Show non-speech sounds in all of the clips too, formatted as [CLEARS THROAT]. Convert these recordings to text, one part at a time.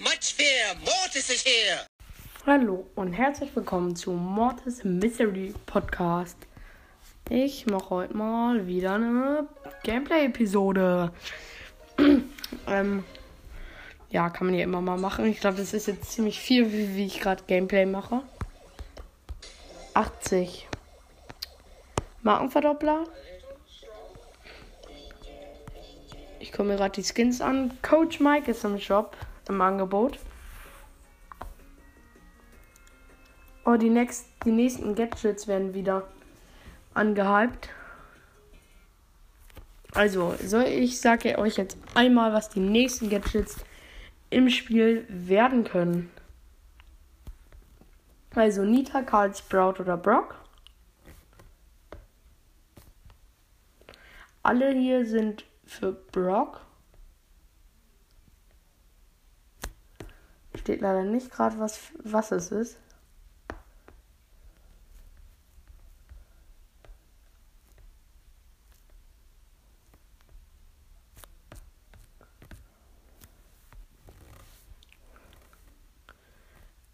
much fear. Mortis is here. Hallo und herzlich willkommen zu Mortis Mystery Podcast. Ich mache heute mal wieder eine Gameplay-Episode. [CLEARS THROAT] ähm, ja, kann man ja immer mal machen. Ich glaube, das ist jetzt ziemlich viel, wie, wie ich gerade Gameplay mache. 80. Markenverdoppler. Ich komme mir gerade die Skins an. Coach Mike ist im Shop, im Angebot. Oh, die, next, die nächsten Gadgets werden wieder angehypt. Also, so ich sage euch jetzt einmal, was die nächsten Gadgets im Spiel werden können. Also Nita, Karl, Sprout oder Brock. Alle hier sind für Brock. Steht leider nicht gerade, was, was es ist.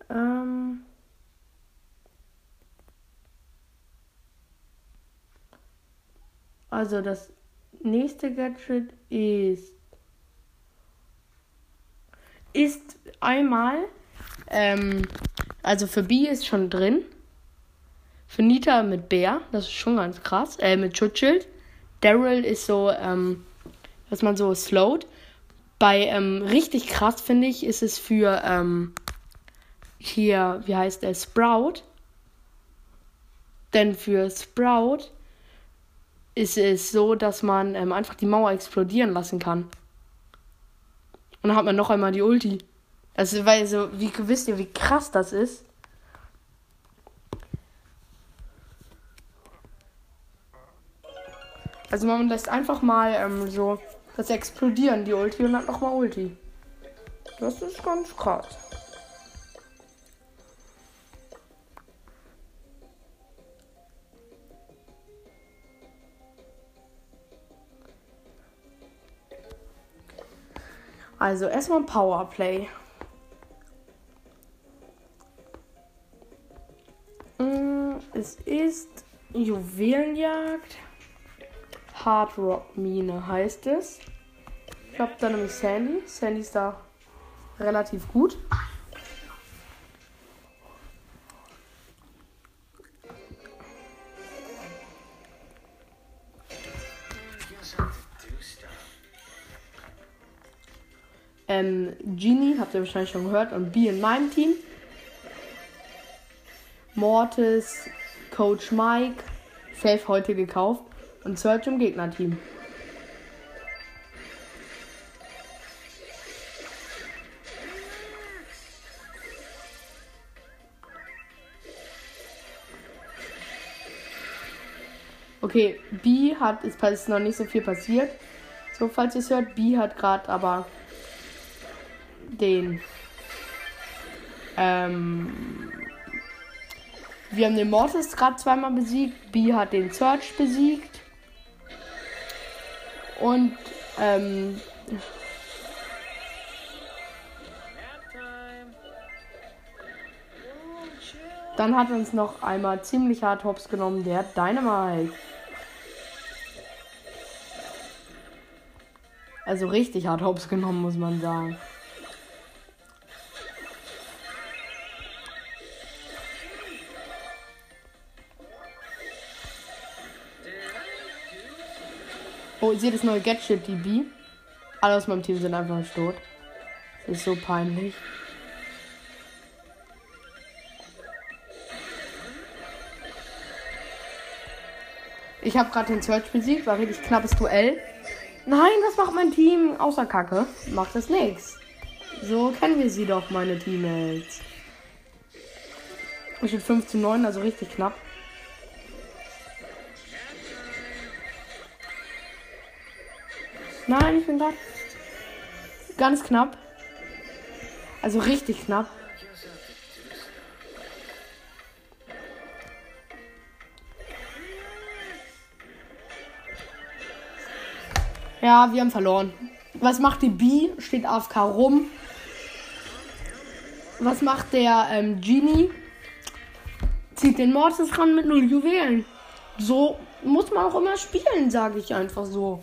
Ähm also das nächste Gadget ist ist einmal ähm, also für B ist schon drin. Für Nita mit Bär, das ist schon ganz krass. Äh, mit Schutzschild. Daryl ist so, ähm, dass man so slowt. Bei ähm, richtig krass finde ich, ist es für ähm, hier, wie heißt der, Sprout. Denn für Sprout ist es so, dass man ähm, einfach die Mauer explodieren lassen kann. Und dann hat man noch einmal die Ulti. Also, weil so, wie wisst ihr, wie krass das ist? Also man lässt einfach mal ähm, so das explodieren, die Ulti, und hat nochmal Ulti. Das ist ganz krass. Also erstmal Powerplay. Mm, es ist Juwelenjagd. Hard Rock Mine heißt es. Ich habe da nämlich Sandy. Sandy ist da relativ gut. Ähm, Genie, habt ihr wahrscheinlich schon gehört, und B in meinem Team. Mortis, Coach Mike, Safe heute gekauft und Search im Gegnerteam. Okay, B hat, ist, ist noch nicht so viel passiert. So, falls ihr es hört, B hat gerade aber den. Ähm, wir haben den Mortis gerade zweimal besiegt. B hat den Search besiegt. Und ähm, dann hat uns noch einmal ziemlich hart hops genommen der Dynamite. Also richtig hart hops genommen, muss man sagen. Oh, ich sehe das neue Gadget, die B. Alle aus meinem Team sind einfach tot. Das ist so peinlich. Ich habe gerade den Search besiegt, war richtig knappes Duell. Nein, was macht mein Team? Außer Kacke. Macht es nichts. So kennen wir sie doch, meine Teammates. Ich bin 5 zu 9, also richtig knapp. Nein, ich bin da. Ganz knapp. Also richtig knapp. Ja, wir haben verloren. Was macht die B? Steht AFK rum. was macht der ähm, Genie? Zieht den Mortis ran mit null Juwelen. So muss man auch immer spielen, sage ich einfach so.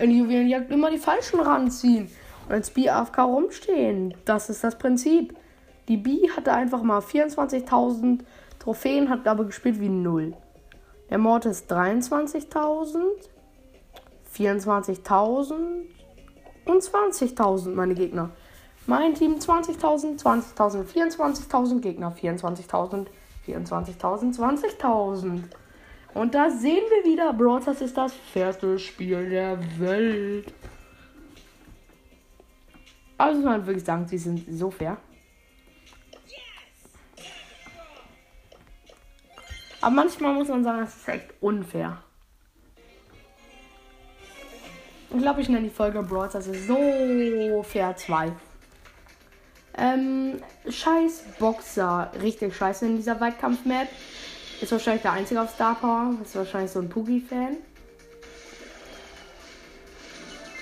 In Juwelenjagd immer die falschen ranziehen. Und als B AFK rumstehen. Das ist das Prinzip. Die B hatte einfach mal 24.000 Trophäen, hat aber gespielt wie null. Der Mortis 23.000, 24.000 und 20.000 meine Gegner. Mein Team 20.000, 20.000, 24.000 Gegner, 24.000, 24.000, 20.000. Und da sehen wir wieder, Brawl ist das fairste Spiel der Welt. Also man wirklich sagen, sie sind so fair. Aber manchmal muss man sagen, es ist echt unfair. Ich glaube, ich nenne die Folge Brawl Stars so fair 2. Ähm, scheiß Boxer. Richtig scheiße in dieser Weitkampf-Map. Ist wahrscheinlich der einzige auf Star Power. Ist wahrscheinlich so ein Poogie-Fan.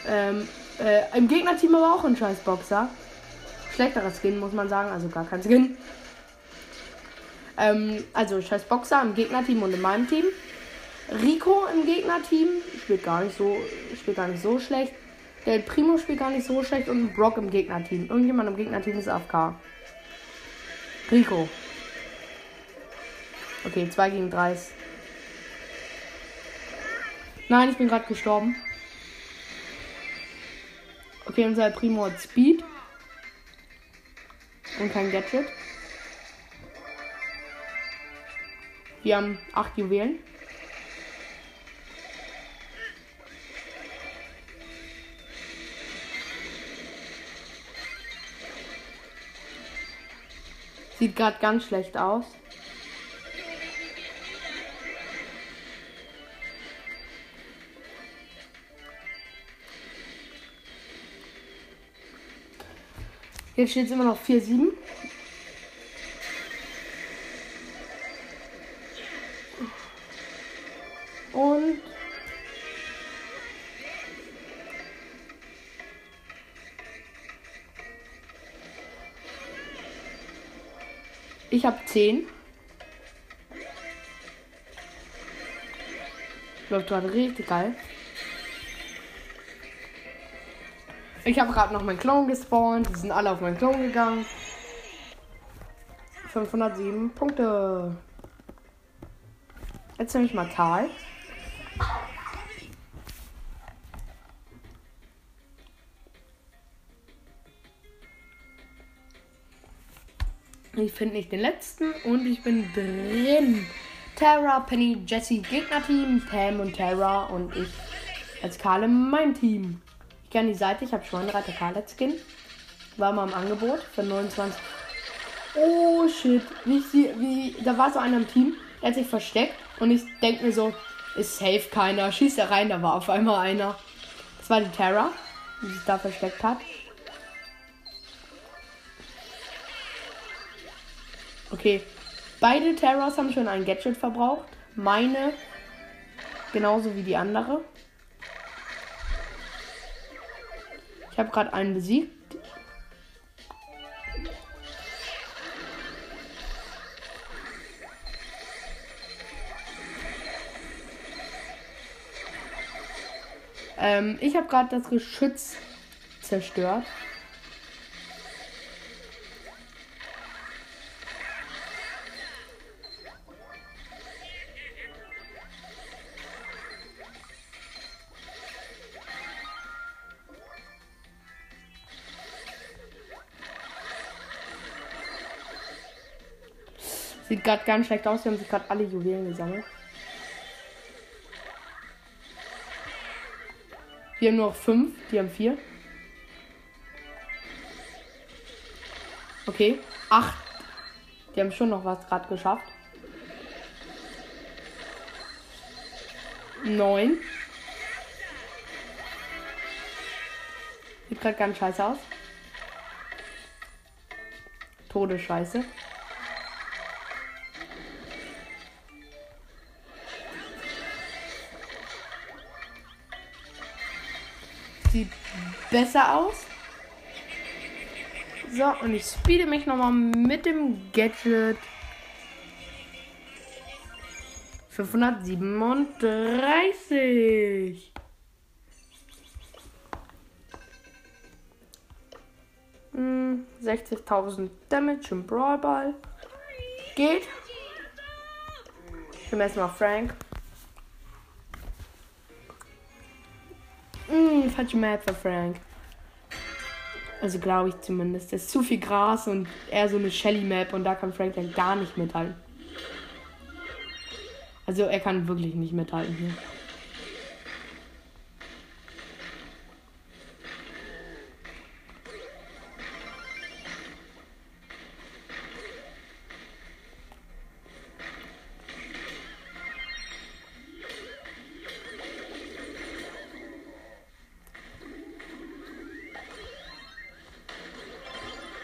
Ähm, äh, im Gegnerteam aber auch ein scheiß Boxer. Schlechterer Skin, muss man sagen. Also gar kein Skin. Ähm, also scheiß Boxer im Gegnerteam und in meinem Team. Rico im Gegnerteam spielt gar nicht so, spielt gar nicht so schlecht. Der Primo spielt gar nicht so schlecht und Brock im Gegnerteam. Irgendjemand im Gegnerteam ist AFK. Rico. Okay, 2 gegen 3. Nein, ich bin gerade gestorben. Okay, unser Primo hat Speed. Und kein Gadget. Wir haben 8 Juwelen. Sieht gerade ganz schlecht aus. Jetzt steht es immer noch 4-7. Und ich habe 10. Läuft gerade richtig geil. Ich habe gerade noch meinen Clone gespawnt. Die sind alle auf meinen Clone gegangen. 507 Punkte. Jetzt nehme ich mal Tal. Ich finde nicht den letzten und ich bin drin. Terra, Penny, Jesse, Gegnerteam, Pam und Terra und ich als Karl mein Team. Ich kenne die Seite, ich habe Schweinreiter Karlet Skin. War mal im Angebot für 29. Oh shit. Wie wie, da war so einer im Team, der hat sich versteckt und ich denke mir so, ist safe keiner. Schießt er rein, da war auf einmal einer. Das war die Terra, die sich da versteckt hat. Okay. Beide Terrors haben schon ein Gadget verbraucht. Meine genauso wie die andere. Ich habe gerade einen besiegt. Ähm, ich habe gerade das Geschütz zerstört. Sieht gerade ganz schlecht aus. Die haben sich gerade alle Juwelen gesammelt. Wir haben nur noch fünf. Die haben vier. Okay. Acht. Die haben schon noch was gerade geschafft. Neun. Sieht gerade ganz scheiße aus. Todesscheiße. Sieht besser aus. So, und ich speede mich nochmal mit dem Gadget. 537. Hm, 60.000 Damage im Brawl Ball. Geht. Ich nehme erstmal Frank. Hm, falsche Map für Frank. Also glaube ich zumindest. Das ist zu viel Gras und eher so eine Shelly-Map und da kann Frank dann gar nicht mithalten. Also er kann wirklich nicht mithalten hier.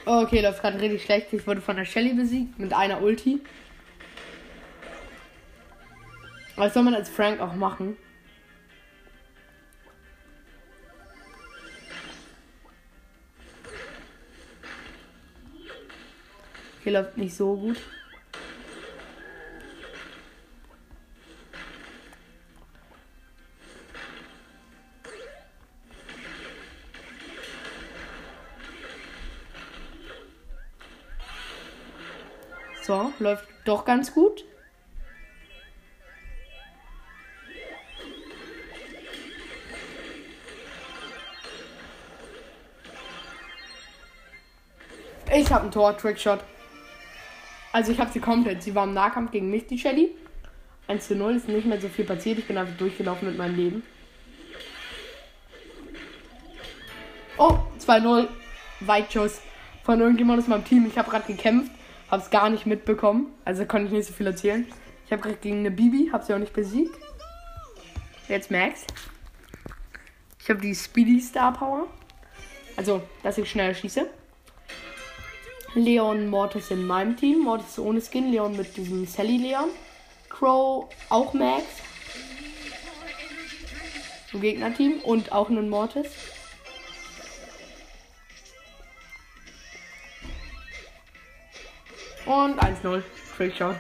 Okay, läuft gerade richtig schlecht. Ich wurde von der Shelly besiegt mit einer Ulti. Was soll man als Frank auch machen? Hier läuft nicht so gut. Läuft doch ganz gut. Ich habe ein Tor, Trickshot. Also ich habe sie komplett. Sie war im Nahkampf gegen mich, die Shelly. 1 zu 0 ist nicht mehr so viel passiert. Ich bin einfach durchgelaufen mit meinem Leben. Oh, 2-0. Weitschuss von irgendjemand aus meinem Team. Ich habe gerade gekämpft. Hab's gar nicht mitbekommen. Also konnte ich nicht so viel erzählen. Ich habe gerade gegen eine Bibi, hab sie auch nicht besiegt. Jetzt Max. Ich habe die Speedy Star Power. Also, dass ich schneller schieße. Leon Mortis in meinem Team. Mortis ohne Skin. Leon mit diesem Sally Leon. Crow auch Max. Im Gegnerteam. Und auch einen Mortis. Und 1-0. Trickshot.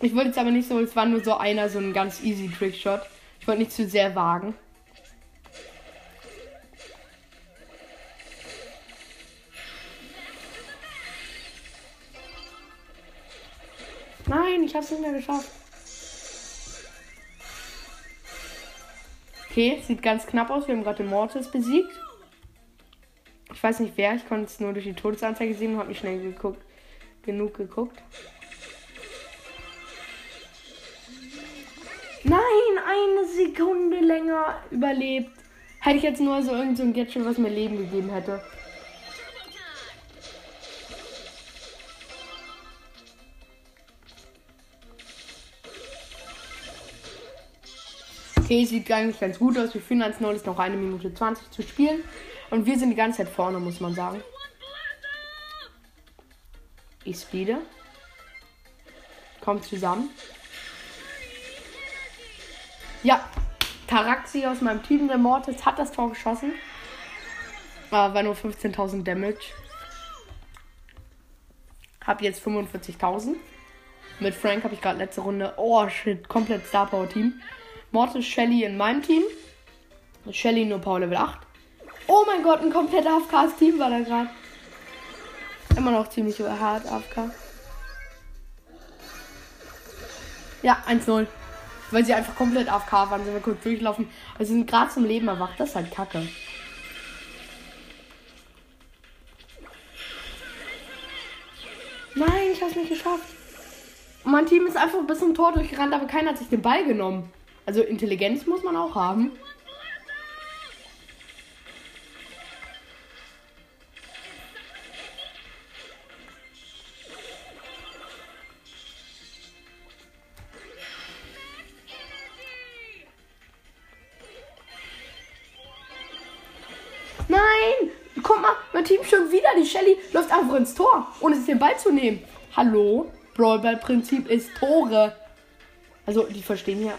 Ich wollte jetzt aber nicht so, es war nur so einer, so ein ganz easy Trickshot. Ich wollte nicht zu sehr wagen. Nein, ich hab's nicht mehr geschafft. Okay, sieht ganz knapp aus. Wir haben gerade den Mortis besiegt. Ich weiß nicht wer, ich konnte es nur durch die Todesanzeige sehen und habe mich schnell geguckt, genug geguckt. Nein, eine Sekunde länger überlebt. Hätte ich jetzt nur so irgend so Gadget, was mir Leben gegeben hätte. Okay, sieht eigentlich ganz gut aus. Wir führen 1-0, ist noch eine Minute 20 zu spielen. Und wir sind die ganze Zeit vorne, muss man sagen. Ich speede. Kommt zusammen. Ja, Taraxi aus meinem Team, der Mortis, hat das Tor geschossen. Aber war nur 15.000 Damage. Hab jetzt 45.000. Mit Frank habe ich gerade letzte Runde. Oh shit, komplett Star Power Team. Mortis, Shelly in meinem Team. Shelly nur Power Level 8. Oh mein Gott, ein komplett AFKs-Team war da gerade. Immer noch ziemlich hart AFK. Ja, 1-0. Weil sie einfach komplett AFK waren, sind wir kurz durchlaufen. Also sind gerade zum Leben erwacht. Das ist halt kacke. Nein, ich hab's nicht geschafft. Und mein Team ist einfach bis zum Tor durchgerannt, aber keiner hat sich den Ball genommen. Also Intelligenz muss man auch haben. Läuft einfach ins Tor, ohne sich den Ball zu nehmen. Hallo? Brawlball-Prinzip ist Tore. Also, die verstehen ja.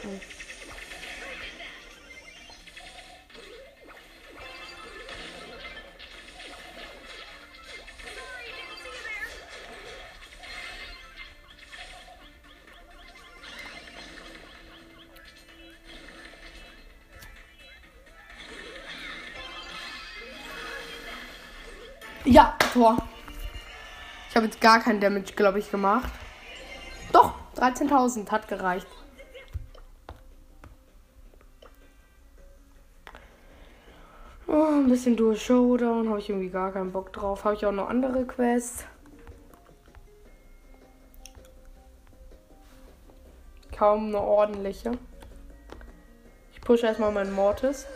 Ja, Tor. Ich habe jetzt gar keinen Damage, glaube ich, gemacht. Doch, 13.000 hat gereicht. Oh, ein bisschen Dual Showdown, habe ich irgendwie gar keinen Bock drauf. Habe ich auch noch andere Quests. Kaum eine ordentliche. Ich pushe erstmal meinen Mortis.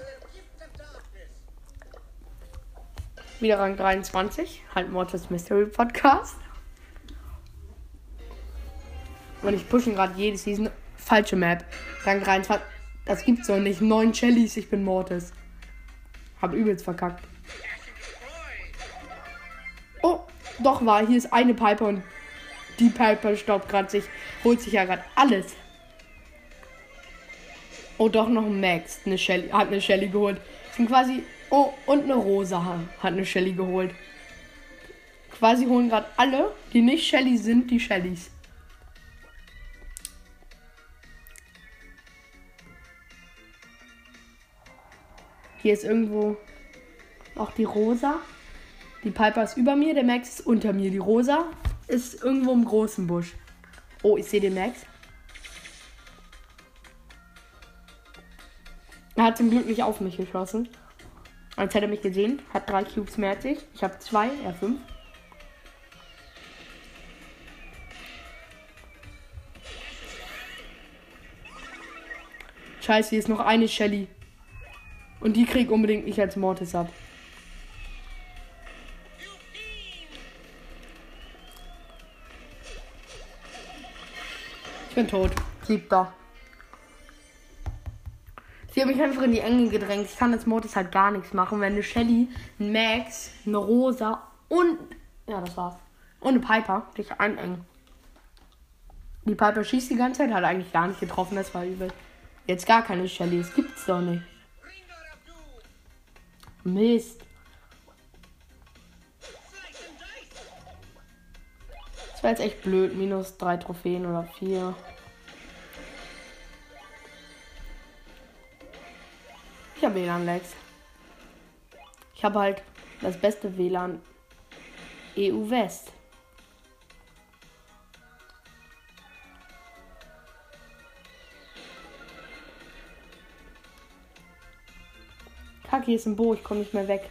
Wieder Rang 23. Halt Mortis Mystery Podcast. Und ich pushe gerade jede Season. Falsche Map. Rang 23. Das gibt's doch nicht. Neun Chellys, ich bin Mortis. Hab übelst verkackt. Oh, doch war. Hier ist eine Piper und die Piper staubt gerade sich. Holt sich ja gerade alles. Oh, doch noch ein Max. Eine Shelly, hat eine Shelly geholt. Sind quasi. Oh, und eine Rosa hat eine Shelly geholt. Quasi holen gerade alle, die nicht Shelly sind, die Shellys. Hier ist irgendwo auch die Rosa. Die Piper ist über mir, der Max ist unter mir. Die Rosa ist irgendwo im großen Busch. Oh, ich sehe den Max. Er hat zum Glück nicht auf mich geschossen. Als hätte er mich gesehen. Hat drei Cubes mehr als ich. Ich habe zwei, er fünf. Scheiße, hier ist noch eine Shelly. Und die krieg unbedingt nicht als Mortis ab. Ich bin tot. Siebter. Sie haben mich einfach in die Enge gedrängt. Ich kann als Mortis halt gar nichts machen. Wenn eine Shelly, ein Max, eine Rosa und. Ja, das war's. Und eine Piper dich einengen. Die Piper schießt die ganze Zeit, hat eigentlich gar nicht getroffen. Das war übel. Jetzt gar keine Shelly. Das gibt's doch nicht. Mist. Das war jetzt echt blöd. Minus drei Trophäen oder vier. Habe WLAN-Lags. Ich habe halt das beste WLAN EU West. Kacke, ist ein Bo, ich komme nicht mehr weg.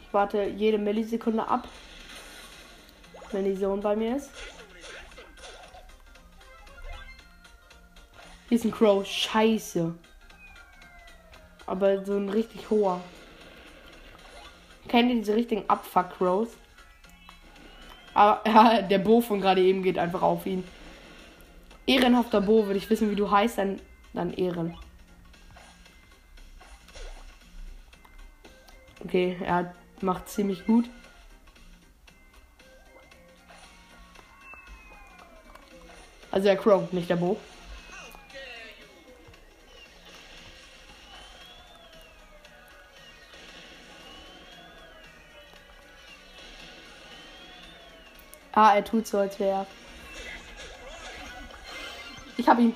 Ich warte jede Millisekunde ab, wenn die Zone bei mir ist. Hier ist ein Crow. Scheiße. Aber so ein richtig hoher. Kennt ihr diese richtigen Abfuck-Crows? Aber [LAUGHS] ja, der Bo von gerade eben geht einfach auf ihn. Ehrenhafter Bo, würde ich wissen, wie du heißt, dann, dann Ehren. Okay, er macht ziemlich gut. Also der Crow, nicht der Bo. Ah, er tut so, als wäre er. Ich hab ihn.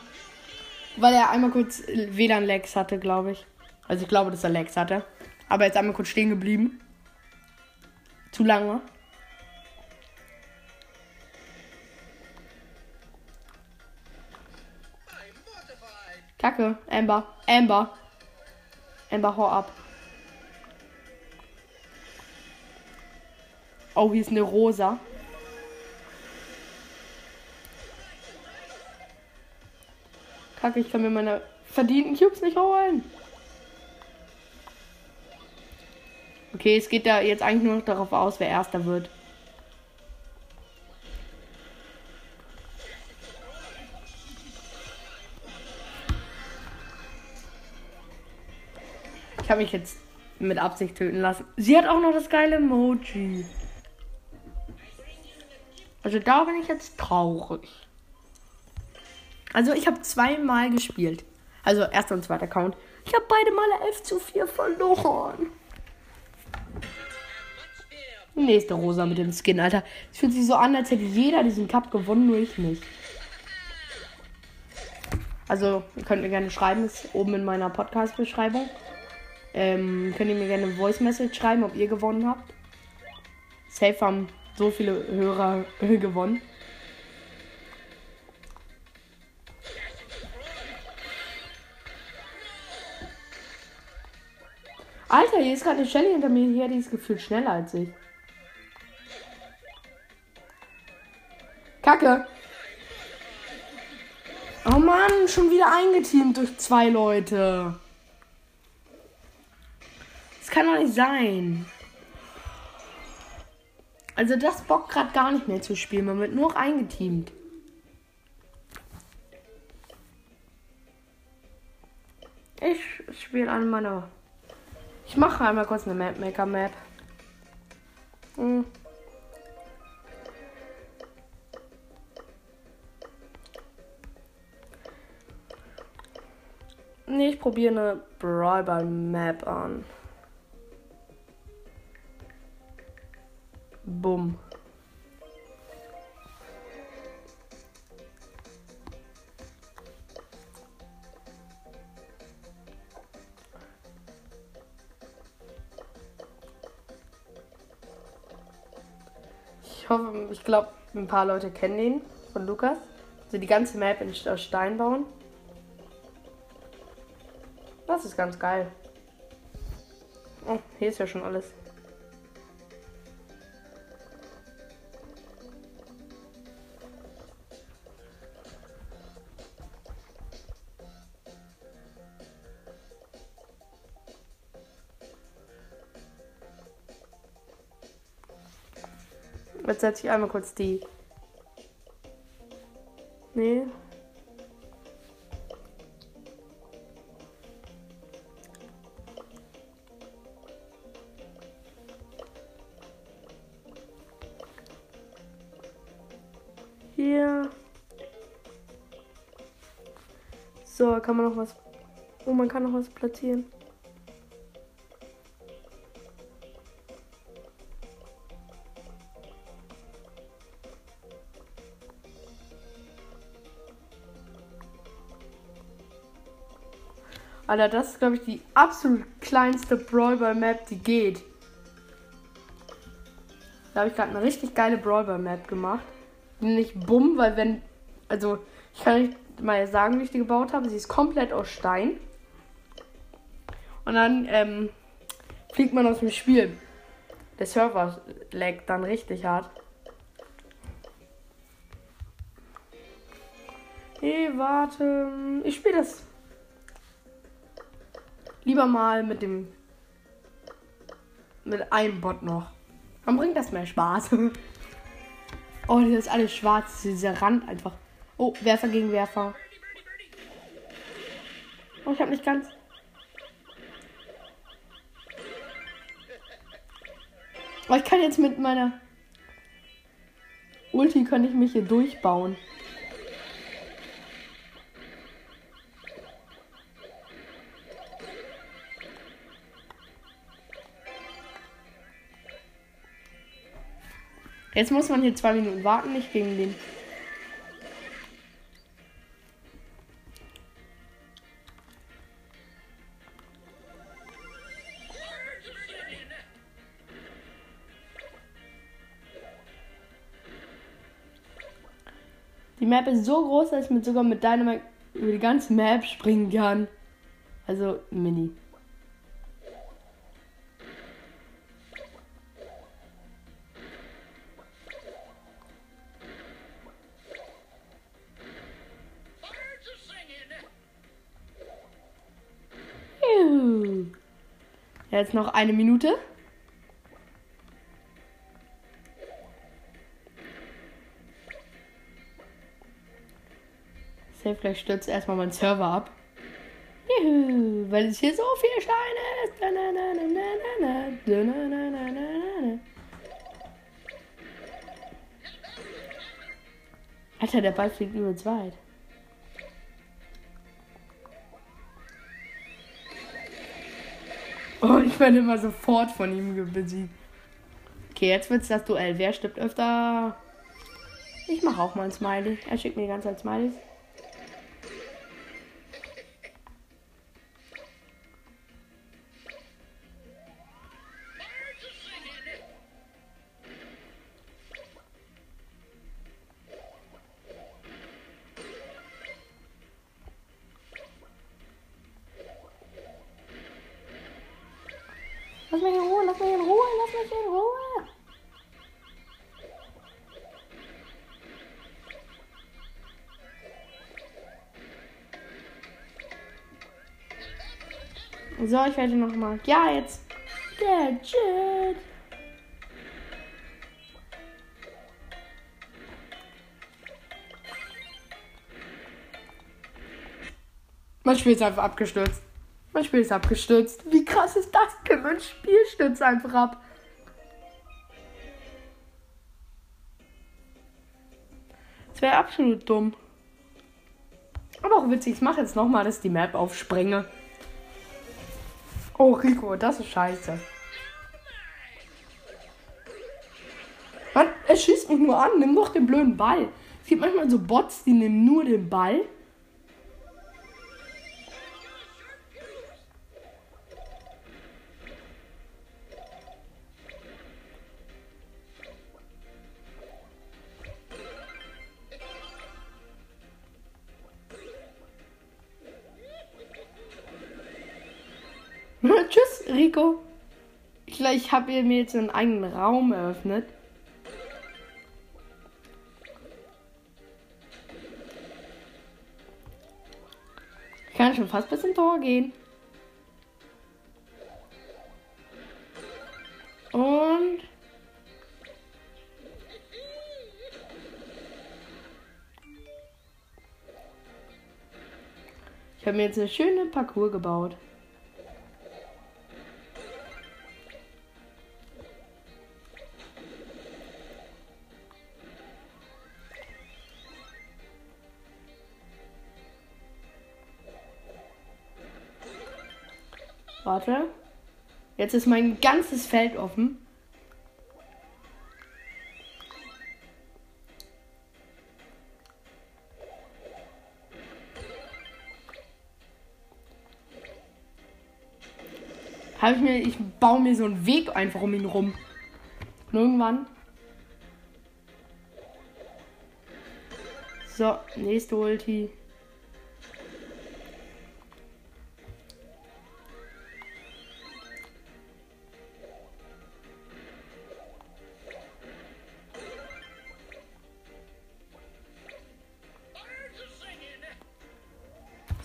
Weil er einmal kurz WLAN-Lags hatte, glaube ich. Also ich glaube, dass er Lags hatte. Aber jetzt einmal kurz stehen geblieben. Zu lange. Kacke. Amber. Amber. Amber, hau ab. Oh, hier ist eine Rosa. Kacke, ich kann mir meine verdienten Cubes nicht holen. Okay, es geht da jetzt eigentlich nur noch darauf aus, wer erster wird. Ich habe mich jetzt mit Absicht töten lassen. Sie hat auch noch das geile Emoji. Also da bin ich jetzt traurig. Also ich habe zweimal gespielt. Also erster und zweiter Account. Ich habe beide Male 11 zu 4 verloren. Nächste Rosa mit dem Skin, Alter. Es fühlt sich so an, als hätte jeder diesen Cup gewonnen, nur ich nicht. Also, ihr könnt mir gerne schreiben, ist oben in meiner Podcast-Beschreibung. ähm, könnt ihr mir gerne eine Voice Message schreiben, ob ihr gewonnen habt. Safe haben so viele Hörer [LAUGHS] gewonnen. Alter, hier ist gerade eine Shelly hinter mir her, die ist gefühlt schneller als ich. Kacke. Oh Mann, schon wieder eingeteamt durch zwei Leute. Das kann doch nicht sein. Also das bockt gerade gar nicht mehr zu spielen. Man wird nur noch eingeteamt. Ich spiele an meiner. Ich mache einmal kurz eine Map Maker Map. Hm. Nee, ich probiere eine Brawl Map an. Bumm. Ich glaube, ein paar Leute kennen den von Lukas. Also die ganze Map in Stein bauen. Das ist ganz geil. Oh, hier ist ja schon alles. Jetzt setze ich einmal kurz die. Nee. Hier. So, kann man noch was. Oh, man kann noch was platzieren. Alter, das ist, glaube ich, die absolut kleinste Brawl Ball Map, die geht. Da habe ich gerade eine richtig geile Brawl Ball Map gemacht. Nicht bumm, weil wenn. Also, ich kann nicht mal sagen, wie ich die gebaut habe. Sie ist komplett aus Stein. Und dann ähm, fliegt man aus dem Spiel. Der Server laggt dann richtig hart. Nee, warte. Ich spiele das Lieber mal mit dem. Mit einem Bot noch. Dann bringt das mehr Spaß. [LAUGHS] oh, hier ist alles schwarz. Dieser Rand einfach. Oh, Werfer gegen Werfer. Oh, ich habe nicht ganz. Oh, ich kann jetzt mit meiner Ulti kann ich mich hier durchbauen. Jetzt muss man hier zwei Minuten warten, nicht gegen den. Die Map ist so groß, dass mit sogar mit Dynamite über die ganze Map springen kann. Also mini. Jetzt noch eine Minute. Safe, vielleicht stürzt erstmal mein Server ab. Juhu, weil es hier so viel Stein ist. Alter, der Ball fliegt übelst weit. Ich werde immer sofort von ihm besiegt. Okay, jetzt wird's das Duell. Wer stirbt öfter? Ich mache auch mal ein Smiley. Er schickt mir die ganze Zeit Smileys. So, ich werde noch mal. Ja, jetzt. Gadget. Mein Spiel ist einfach abgestürzt. Mein Spiel ist abgestürzt. Wie krass ist das denn? Mein Spiel stürzt einfach ab. Das wäre absolut dumm. Aber auch witzig. Ich mache jetzt nochmal, dass ich die Map aufsprenge. Oh, Rico, das ist scheiße. Mann, er schießt mich nur an. Nimm doch den blöden Ball. Es gibt manchmal so Bots, die nehmen nur den Ball. Ich, habe mir jetzt einen eigenen Raum eröffnet. Ich kann schon fast bis zum Tor gehen. Und. Ich habe mir jetzt eine schöne Parcours gebaut. Jetzt ist mein ganzes Feld offen. Habe ich mir, ich baue mir so einen Weg einfach um ihn rum. Und irgendwann. So, nächste Ulti.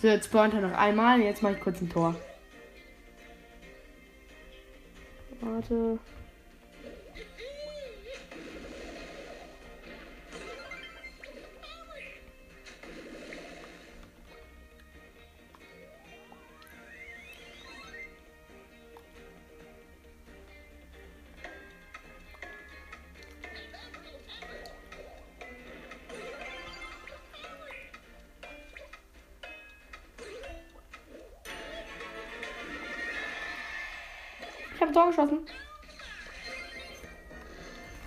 So, jetzt spawnt er noch einmal. Jetzt mache ich kurz ein Tor. Warte. Geschossen.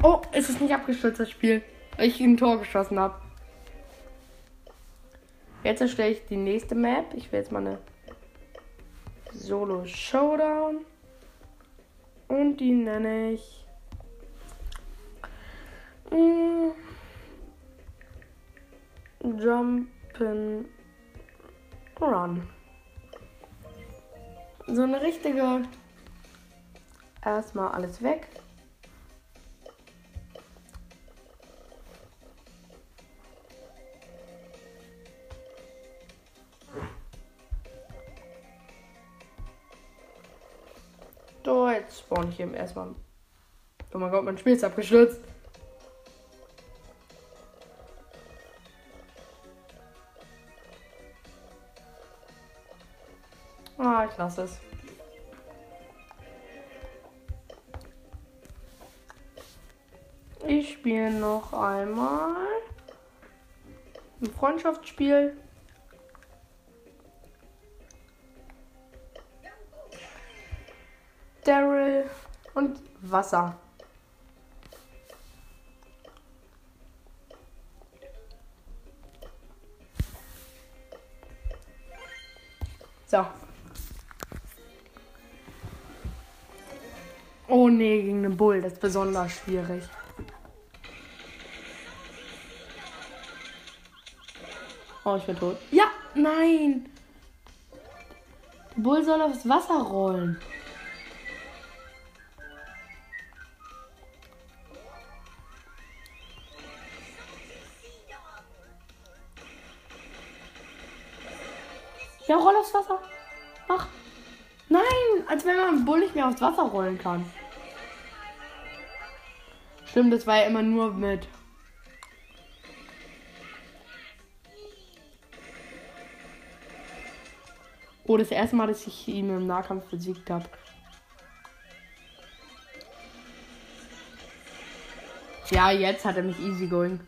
Oh, es ist nicht abgestürzt, das Spiel. Weil ich ein Tor geschossen habe. Jetzt erstelle ich die nächste Map. Ich will jetzt mal eine Solo Showdown. Und die nenne ich. Mm, Jumpin' Run. So eine richtige. Erstmal alles weg. So, jetzt spawn ich eben erstmal. Oh mein Gott, mein Spiel ist abgestürzt. Ah, ich lasse es. Ich spiele noch einmal ein Freundschaftsspiel. Daryl und Wasser. So. Oh nee, gegen einen Bull. Das ist besonders schwierig. Oh, ich bin tot. Ja, nein. Der Bull soll aufs Wasser rollen. Ja, roll aufs Wasser. Mach. Nein, als wenn man einen Bull nicht mehr aufs Wasser rollen kann. Stimmt, das war ja immer nur mit Oh, das erste Mal, dass ich ihn im Nahkampf besiegt habe. Ja, jetzt hat er mich easy going.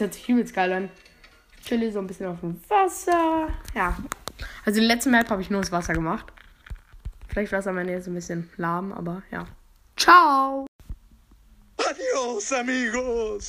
Hört sich übelst geil an. Chill so ein bisschen auf dem Wasser. Ja. Also die letzte Map habe ich nur das Wasser gemacht. Vielleicht war es am Ende jetzt ein bisschen lahm, aber ja. Ciao. Adios, amigos.